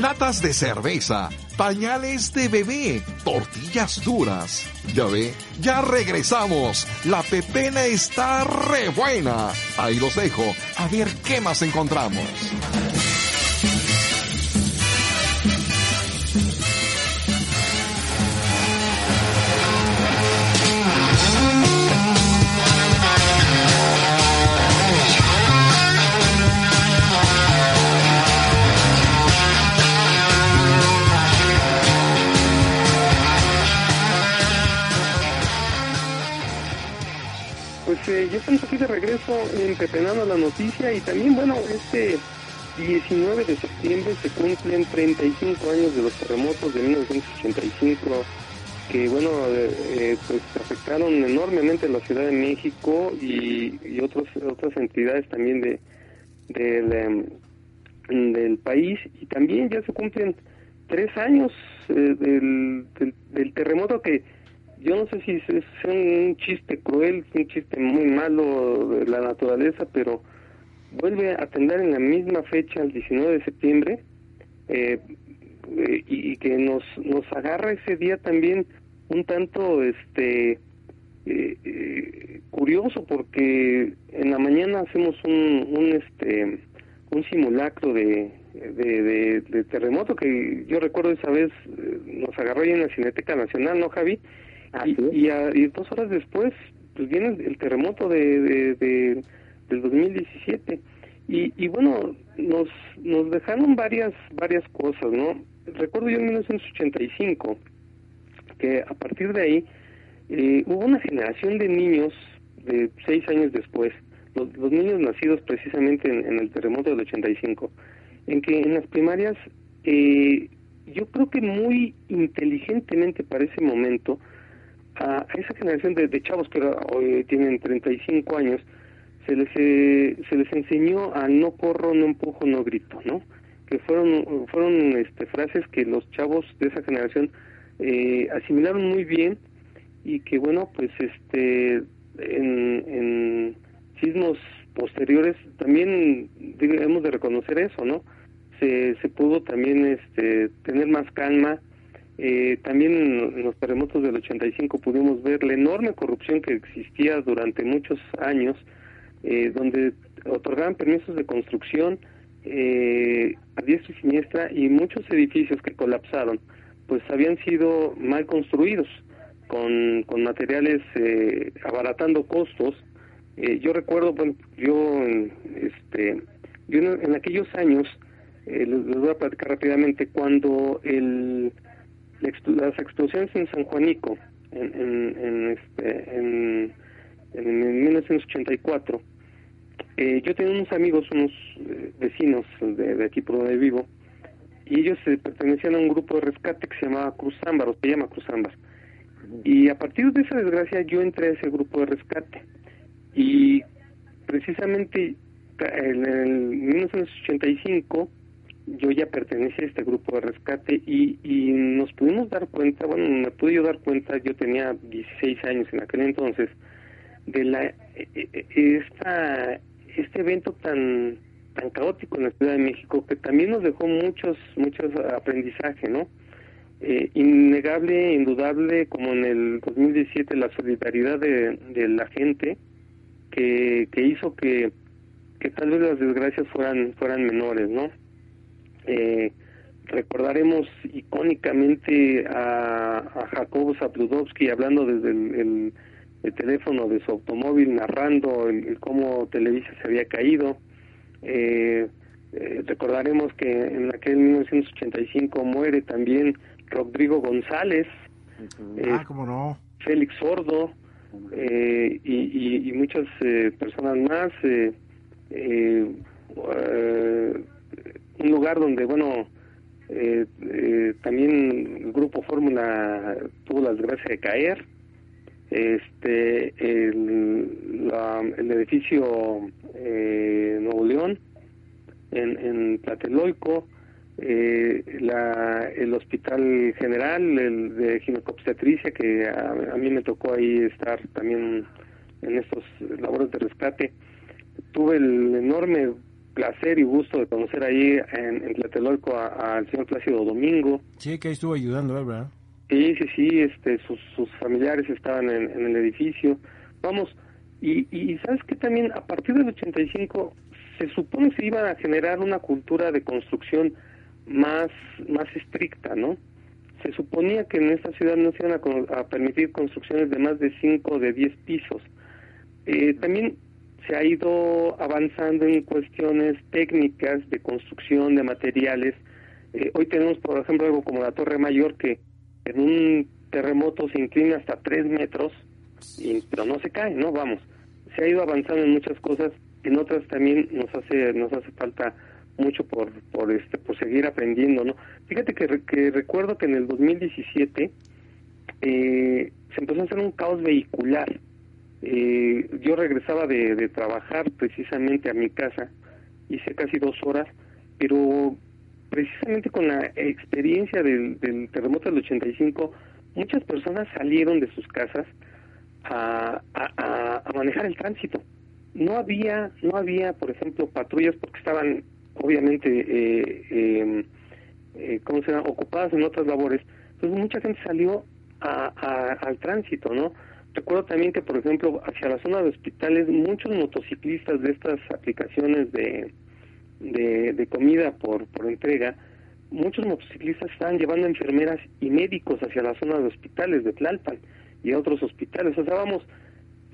latas de cerveza, pañales de bebé, tortillas duras. Ya ve, ya regresamos. La pepena está re buena. Ahí los dejo, a ver qué más encontramos. Aquí de regreso empepenando la noticia y también, bueno, este 19 de septiembre se cumplen 35 años de los terremotos de 1985 que, bueno, eh, eh, pues afectaron enormemente la Ciudad de México y, y otros, otras entidades también de del, em, país y también ya se cumplen tres años eh, del, del terremoto que yo no sé si es un chiste cruel, un chiste muy malo de la naturaleza, pero vuelve a atender en la misma fecha, el 19 de septiembre, eh, eh, y, que nos nos agarra ese día también un tanto este eh, curioso porque en la mañana hacemos un, un este un simulacro de, de, de, terremoto que yo recuerdo esa vez nos agarró ahí en la Cineteca Nacional, ¿no, Javi? Y, y, dos horas después pues viene el, terremoto de, de, del 2017 y, y bueno nos nos dejaron varias varias cosas no recuerdo yo en 1985 que a partir de ahí eh, hubo una generación de niños de seis años después los, los niños nacidos precisamente en, el terremoto del 85 en que en las primarias eh, yo creo que muy inteligentemente para ese momento a, esa generación de, chavos que hoy tienen 35 años, se les, eh, se les enseñó a no corro, no empujo, no grito, ¿no? Que fueron, fueron este, frases que los chavos de esa generación eh, asimilaron muy bien y que, bueno, pues este en, en sismos posteriores también debemos de reconocer eso, ¿no? Se, se pudo también este, tener más calma, eh, también en los terremotos del 85 pudimos ver la enorme corrupción que existía durante muchos años, eh, donde otorgaban permisos de construcción eh, a diestra y siniestra y muchos edificios que colapsaron, pues habían sido mal construidos, con, con materiales eh, abaratando costos. Eh, yo recuerdo, bueno, yo, este, yo en, aquellos años, les voy a platicar rápidamente, cuando el las explosiones en San Juanico en, en, en, este, en, en 1984, eh, yo tenía unos amigos, unos eh, vecinos de, de, aquí por donde vivo, y ellos eh, pertenecían a un grupo de rescate que se llamaba Cruz Ámbar, o se llama Cruz Ámbar. Y a partir de esa desgracia yo entré a ese grupo de rescate. Y precisamente en el 1985 yo ya pertenecía a este grupo de rescate y, y nos pudimos dar cuenta, bueno, me pude yo dar cuenta, yo tenía 16 años en aquel entonces, de la e, e, e, esta este evento tan tan caótico en la Ciudad de México que también nos dejó muchos muchos aprendizaje, ¿no? Eh, innegable, indudable, como en el 2017 la solidaridad de, de la gente que, que hizo que, que tal vez las desgracias fueran fueran menores, ¿no? Eh, recordaremos icónicamente a, a Jacobo hablando desde el, teléfono de su automóvil, narrando el, cómo Televisa se había caído. Eh, eh, recordaremos que en aquel 1985 muere también Rodrigo González, ah, cómo no. Félix Sordo y, y, y, muchas personas más. Eh, un lugar donde, bueno, eh, eh, también el grupo Fórmula tuvo la desgracia de caer. Este, el, el edificio eh, Nuevo León, en, en eh, la, el Hospital General el de Ginecobstetricia, que a, a, mí me tocó ahí estar también en estos labores de rescate. Tuve el enorme placer y gusto de conocer ahí en, en Tlatelolco al señor Plácido Domingo. Sí, que ahí estuvo ayudando, ¿verdad? Sí, sí, sí, este, sus, sus familiares estaban en, en el edificio. Vamos, y, y sabes que también a partir del 85 se supone que se iba a generar una cultura de construcción más, más estricta, ¿no? Se suponía que en esta ciudad no se iban a, permitir construcciones de más de 5 o de 10 pisos. Eh, también se ha ido avanzando en cuestiones técnicas de construcción de materiales. Eh, hoy tenemos, por ejemplo, algo como la Torre Mayor que en un terremoto se inclina hasta 3 metros, y, pero no se cae, ¿no? Vamos. Se ha ido avanzando en muchas cosas, en otras también nos hace, nos hace falta mucho por, por, este, por seguir aprendiendo, ¿no? Fíjate que, que recuerdo que en el 2017 eh, se empezó a hacer un caos vehicular. Eh, yo regresaba de, trabajar precisamente a mi casa, hice casi dos horas, pero precisamente con la experiencia del, del terremoto del 85, muchas personas salieron de sus casas a, manejar el tránsito. No había, no había, por ejemplo, patrullas porque estaban obviamente, eh, em, eh, ¿cómo se llama?, ocupadas en otras labores. Entonces mucha gente salió a, al tránsito, ¿no? Recuerdo también que, por ejemplo, hacia la zona de hospitales, muchos motociclistas de estas aplicaciones de, de, comida por, por entrega, muchos motociclistas estaban llevando enfermeras y médicos hacia la zona de hospitales de Tlalpan y a otros hospitales. O sea, vamos,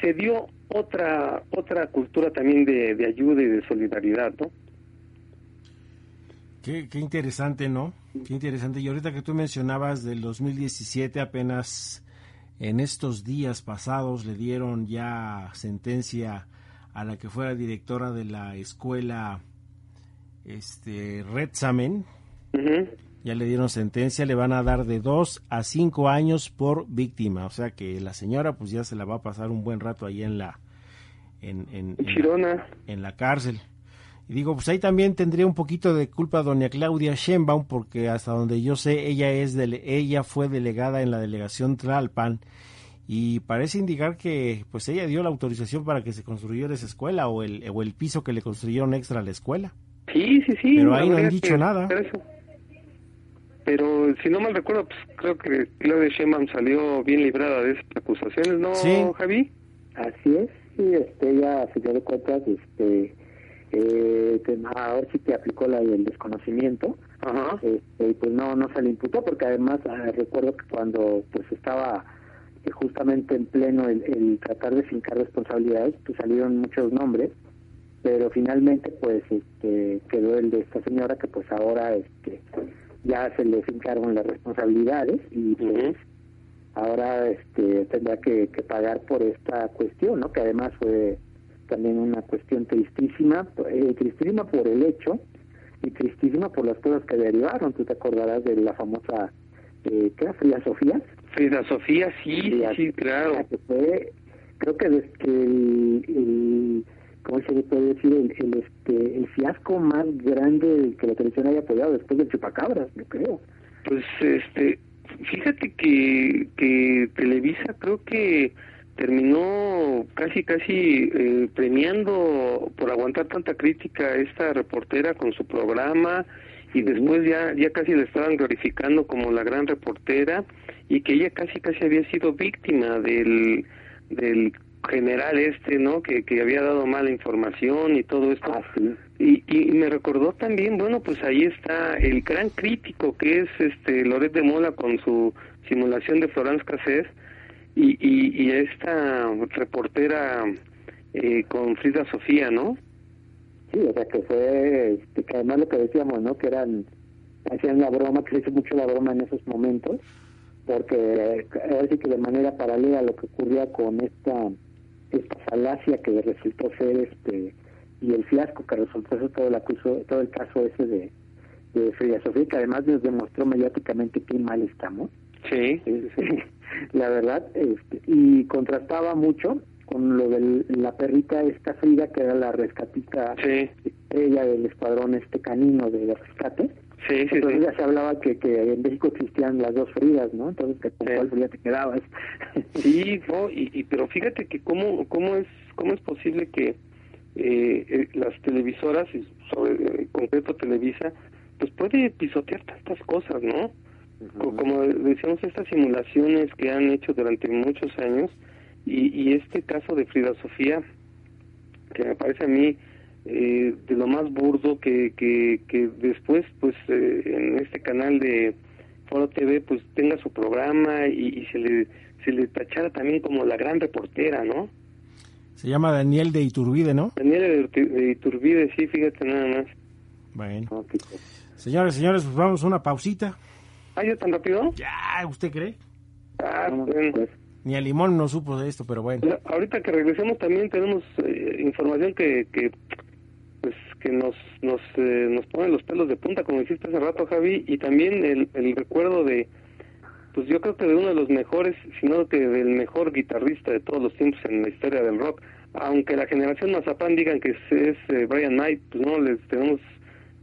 se dio otra otra cultura también de, de ayuda y de solidaridad, ¿no? Qué, qué, interesante, ¿no? Qué interesante. Y ahorita que tú mencionabas del 2017, apenas en estos días pasados le dieron ya sentencia a la que fuera directora de la escuela este Redsamen. Ya le dieron sentencia, le van a dar de dos a cinco años por víctima. O sea que la señora pues ya se la va a pasar un buen rato ahí en la en, en, en la cárcel. Y digo, pues ahí también tendría un poquito de culpa doña Claudia Sheinbaum, porque hasta donde yo sé, ella, es de, ella fue delegada en la delegación Tlalpan y parece indicar que pues ella dio la autorización para que se construyera esa escuela o el, o el piso que le construyeron extra a la escuela. Sí, sí, sí. Pero ahí no han dicho nada. Pero si no mal recuerdo, pues creo que Claudia Sheinbaum salió bien librada de esas acusaciones, ¿no, sí. Javi? Así es, sí, este, ella se dio cuenta, este eh, que ahora sí que aplicó la del desconocimiento. Este, y pues no no se le imputó porque además ah, recuerdo que cuando pues estaba eh, justamente en pleno el, tratar de fincar responsabilidades pues salieron muchos nombres pero finalmente pues este quedó el de esta señora que pues ahora este ya se le fincaron las responsabilidades y pues ahora este tendrá que, que pagar por esta cuestión no que además fue también una cuestión tristísima, eh, tristísima por el hecho y tristísima por las cosas que derivaron. Tú te acordarás de la famosa, eh, ¿qué era? Frida Sofía. Frida Sofía, sí, sí, claro. Que fue, creo que desde que el, ¿cómo se puede decir? El, el, este, el fiasco más grande que la televisión haya apoyado después del Chupacabras, yo creo. Pues, este, fíjate que, que Televisa creo que terminó casi casi eh, premiando por aguantar tanta crítica a esta reportera con su programa y después ya ya casi le estaban glorificando como la gran reportera y que ella casi casi había sido víctima del del general este no que, que había dado mala información y todo esto. Ah, y, y me recordó también bueno pues ahí está el gran crítico que es este Loret de Mola con su simulación de Florence Cassés y, y, esta reportera eh, con Frida Sofía, ¿no? Sí, o sea que fue, este, que además lo que decíamos, ¿no? Que eran, hacían la broma, que se hizo mucho la broma en esos momentos, porque ahora sí que de manera paralela a lo que ocurría con esta esta falacia que resultó ser este y el fiasco que resultó ser todo el acuso, todo el caso ese de, de Frida Sofía, que además nos demostró mediáticamente qué mal estamos. Sí. La verdad, este, y contrastaba mucho con lo de la perrita esta Frida, que era la rescatista sí. estrella del escuadrón este canino de rescate. Sí, sí, Entonces ya se hablaba que, que en México existían las dos Fridas, ¿no? Entonces, que ¿con cuál Frida te quedabas? sí, y, y, pero fíjate que cómo, cómo, es, cómo es posible que eh, las televisoras, y sobre en concreto Televisa, pues puede pisotear tantas cosas, ¿no? Como decíamos, estas simulaciones que han hecho durante muchos años y, y este caso de Frida Sofía, que me parece a mí eh, de lo más burdo que, que, que después, pues eh, en este canal de Foro TV, pues tenga su programa y, se, le, se le tachara también como la gran reportera, ¿no? Se llama Daniel de Iturbide, ¿no? Daniel de, Iturbide, sí, fíjate nada más. Bueno. Señores, señores, pues vamos a una pausita. ¿Ah, ya tan rápido? Ya, ¿usted cree? Ah, bueno. Pues. Ni a Limón no supo de esto, pero bueno. Ahorita que regresemos también tenemos eh, información que, que pues que nos nos eh, nos pone los pelos de punta, como dijiste hace rato, Javi, y también el, el recuerdo de, pues yo creo que de uno de los mejores, sino que del mejor guitarrista de todos los tiempos en la historia del rock. Aunque la generación Mazapán digan que es, eh, Brian Knight, pues no, les tenemos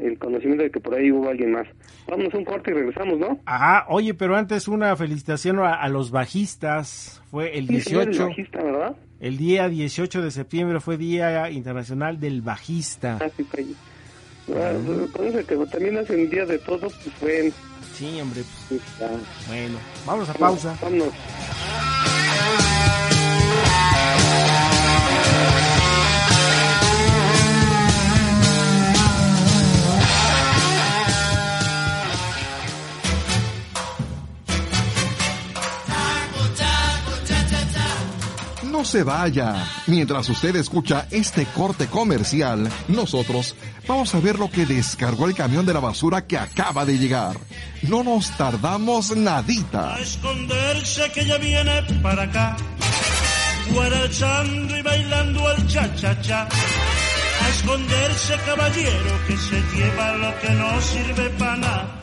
el conocimiento de que por ahí hubo alguien más. Vamos a un corte y regresamos, ¿no? Ajá, oye, pero antes una felicitación a, los bajistas. Fue el 18. el bajista, ¿verdad? El día 18 de septiembre fue Día Internacional del Bajista. Ah, sí, fue. Uh que también hacen Día de Todos, pues fue... Sí, hombre. Pues, bueno, vamos a pausa. Vámonos. Se vaya. Mientras usted escucha este corte comercial, nosotros vamos a ver lo que descargó el camión de la basura que acaba de llegar. No nos tardamos nadita. A esconderse que ya viene para acá, guarachando y bailando al cha-cha-cha. A esconderse caballero que se lleva lo que no sirve para nada